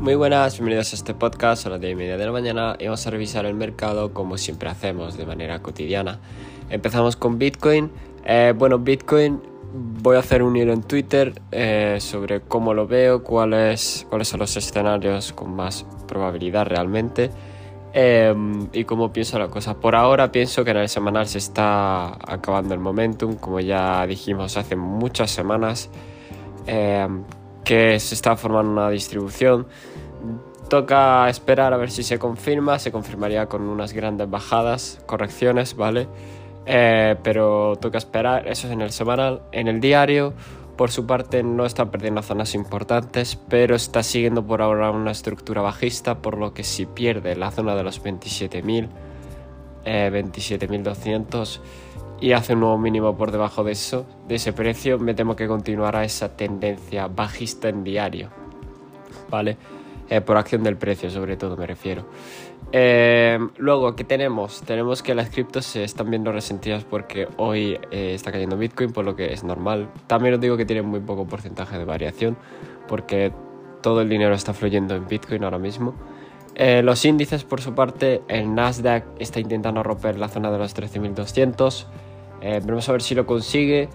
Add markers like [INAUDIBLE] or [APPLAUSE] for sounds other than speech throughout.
Muy buenas, bienvenidos a este podcast a las 10 y media de la mañana y vamos a revisar el mercado como siempre hacemos de manera cotidiana. Empezamos con Bitcoin. Eh, bueno, Bitcoin voy a hacer un hilo en Twitter eh, sobre cómo lo veo, cuáles, cuáles son los escenarios con más probabilidad realmente eh, y cómo pienso la cosa. Por ahora pienso que en el semanal se está acabando el momentum, como ya dijimos hace muchas semanas, que se está formando una distribución. Toca esperar a ver si se confirma, se confirmaría con unas grandes bajadas, correcciones, ¿vale? Eh, pero toca esperar, eso es en el semanal. En el diario, por su parte, no está perdiendo zonas importantes, pero está siguiendo por ahora una estructura bajista, por lo que si pierde la zona de los 27.000, 27.200 eh, y hace un nuevo mínimo por debajo de eso, de ese precio, me temo que continuará esa tendencia bajista en diario, ¿vale? Eh, por acción del precio, sobre todo me refiero. Eh, luego, ¿qué tenemos? Tenemos que las criptos se están viendo resentidas porque hoy eh, está cayendo Bitcoin, por lo que es normal. También os digo que tiene muy poco porcentaje de variación, porque todo el dinero está fluyendo en Bitcoin ahora mismo. los índices, por su parte, el Nasdaq está intentando romper la zona de los 13.200. vamos a ver si lo consigue,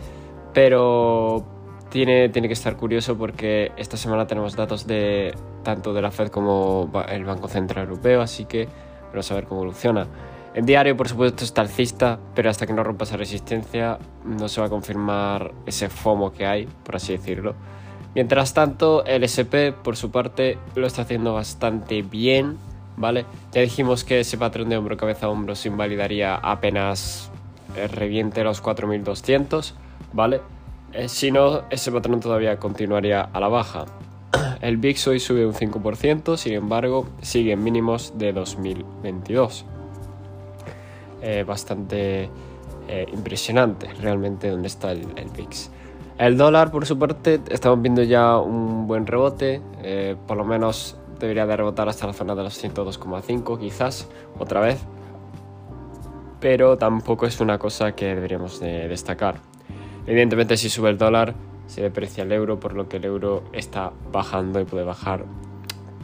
pero tiene, tiene que estar curioso porque esta semana tenemos datos de tanto de la Fed como el Banco Central Europeo, así que vamos a ver cómo evoluciona. En diario, por supuesto, está alcista, pero hasta que no rompa esa resistencia no se va a confirmar ese FOMO que hay, por así decirlo. Mientras tanto, el SP, por su parte, lo está haciendo bastante bien, ¿vale? Ya dijimos que ese patrón de hombro cabeza a hombro se invalidaría apenas eh, reviente los 4200, ¿vale? Eh, si no, ese patrón todavía continuaría a la baja. [CLEARS THROAT] El VIX hoy sube un 5%, sin embargo, sigue en mínimos de 2022. Eh, bastante impresionante realmente donde está el, el, VIX. El dólar, por su parte, estamos viendo ya un buen rebote, por lo menos debería de rebotar hasta la zona de los 102,5 quizás, otra vez, pero tampoco es una cosa que deberíamos de destacar. Evidentemente si sube el dólar se deprecia el euro, por lo que el euro está bajando y puede bajar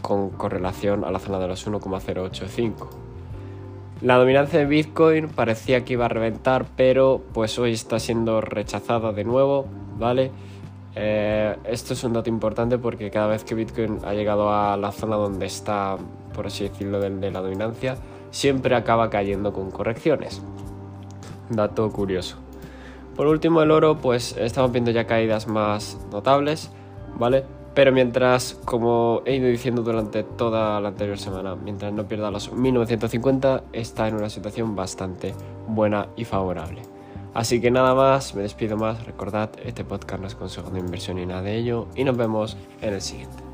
con correlación a la zona de los 1,085. La dominancia de Bitcoin parecía que iba a reventar, pero pues hoy está siendo rechazada de nuevo, ¿vale? Eh, esto es un dato importante porque cada vez que Bitcoin ha llegado a la zona donde está, por así decirlo, de la dominancia, siempre acaba cayendo con correcciones. Dato curioso. Por último, el oro, pues estamos viendo ya caídas más notables, ¿vale? Pero mientras, como he ido diciendo durante toda la anterior semana, mientras no pierda los 1950, está en una situación bastante buena y favorable. Así que nada más, me despido más. Recordad, este podcast no es consejo de inversión ni nada de ello. Y nos vemos en el siguiente.